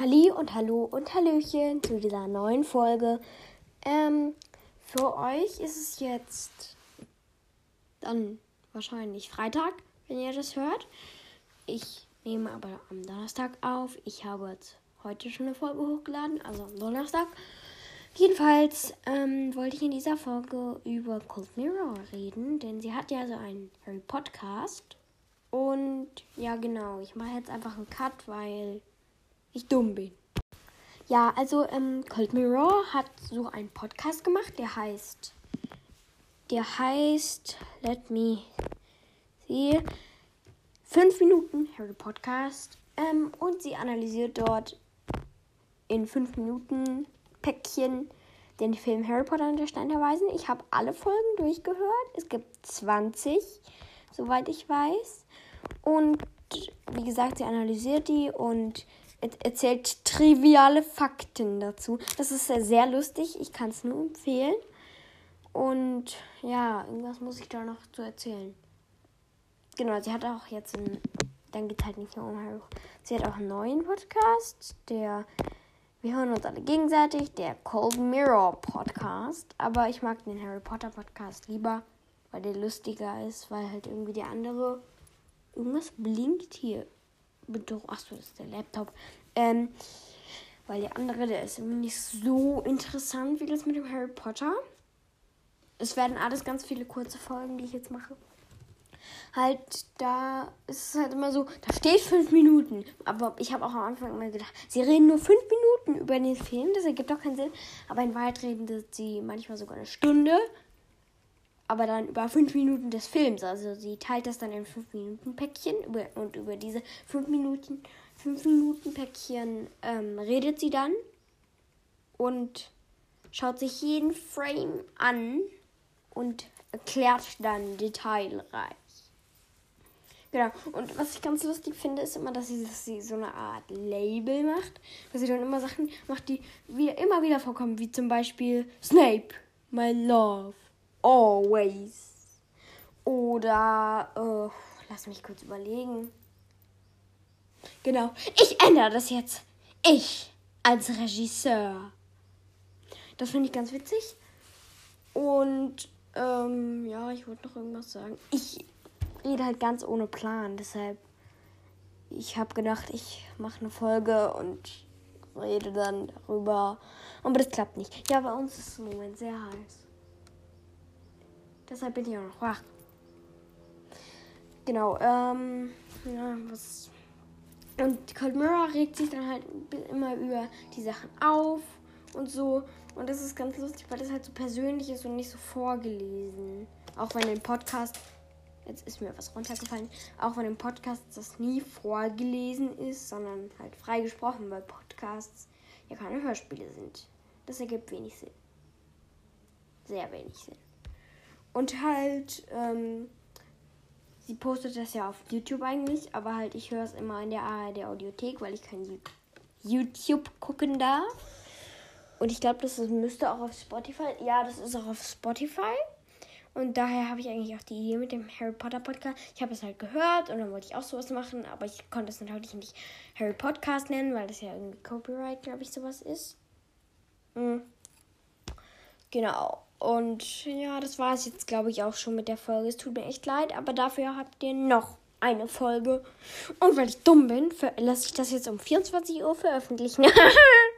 Halli und Hallo und Hallöchen zu dieser neuen Folge. Ähm, für euch ist es jetzt dann wahrscheinlich Freitag, wenn ihr das hört. Ich nehme aber am Donnerstag auf. Ich habe jetzt heute schon eine Folge hochgeladen, also am Donnerstag. Jedenfalls ähm, wollte ich in dieser Folge über Cold Mirror reden, denn sie hat ja so einen Harry Podcast. Und ja, genau, ich mache jetzt einfach einen Cut, weil ich dumm bin. Ja, also ähm, Cold Mirror hat so einen Podcast gemacht, der heißt, der heißt, let me see, 5 Minuten Harry Podcast. Ähm, und sie analysiert dort in 5 Minuten Päckchen den Film Harry Potter und der Stein der Weisen. Ich habe alle Folgen durchgehört. Es gibt 20, soweit ich weiß. Und wie gesagt, sie analysiert die und erzählt triviale Fakten dazu. Das ist sehr lustig. Ich kann es nur empfehlen. Und ja, irgendwas muss ich da noch zu erzählen. Genau, sie hat auch jetzt einen. Dann geht halt nicht nur um Harry. Sie hat auch einen neuen Podcast, der. Wir hören uns alle gegenseitig, der Cold Mirror Podcast. Aber ich mag den Harry Potter Podcast lieber, weil der lustiger ist, weil halt irgendwie der andere. Irgendwas blinkt hier. Achso, das ist der Laptop. Ähm, weil der andere, der ist nicht so interessant wie das mit dem Harry Potter. Es werden alles ganz viele kurze Folgen, die ich jetzt mache. Halt, da ist es halt immer so, da steht fünf Minuten. Aber ich habe auch am Anfang immer gedacht, sie reden nur fünf Minuten über den Film. Das ergibt doch keinen Sinn. Aber in Wahrheit reden sie manchmal sogar eine Stunde. Aber dann über fünf Minuten des Films. Also sie teilt das dann in fünf Minuten Päckchen. Und über diese fünf Minuten 5 Minuten Päckchen ähm, redet sie dann und schaut sich jeden Frame an und erklärt dann detailreich. Genau. Und was ich ganz lustig finde, ist immer, dass sie, dass sie so eine Art Label macht. Dass sie dann immer Sachen macht, die wieder, immer wieder vorkommen, wie zum Beispiel Snape, my love, always. Oder, äh, lass mich kurz überlegen. Genau. Ich ändere das jetzt. Ich als Regisseur. Das finde ich ganz witzig. Und ähm, ja, ich wollte noch irgendwas sagen. Ich rede halt ganz ohne Plan. Deshalb, ich habe gedacht, ich mache eine Folge und rede dann darüber. Aber das klappt nicht. Ja, bei uns ist es im Moment sehr heiß. Deshalb bin ich auch noch wach. Genau, ähm, ja, was und Cold Mirror regt sich dann halt immer über die Sachen auf und so. Und das ist ganz lustig, weil das halt so persönlich ist und nicht so vorgelesen. Auch wenn im Podcast, jetzt ist mir was runtergefallen, auch wenn im Podcast das nie vorgelesen ist, sondern halt frei gesprochen, weil Podcasts ja keine Hörspiele sind. Das ergibt wenig Sinn. Sehr wenig Sinn. Und halt, ähm, sie postet das ja auf YouTube eigentlich, aber halt ich höre es immer in der ARD Audiothek, weil ich kein YouTube gucken darf. Und ich glaube, das müsste auch auf Spotify. Ja, das ist auch auf Spotify. Und daher habe ich eigentlich auch die Idee mit dem Harry Potter Podcast. Ich habe es halt gehört und dann wollte ich auch sowas machen, aber ich konnte es natürlich nicht Harry Podcast nennen, weil das ja irgendwie Copyright, glaube ich, sowas ist. Mhm. Genau. Und ja, das war es jetzt, glaube ich, auch schon mit der Folge. Es tut mir echt leid, aber dafür habt ihr noch eine Folge. Und weil ich dumm bin, lasse ich das jetzt um 24 Uhr veröffentlichen.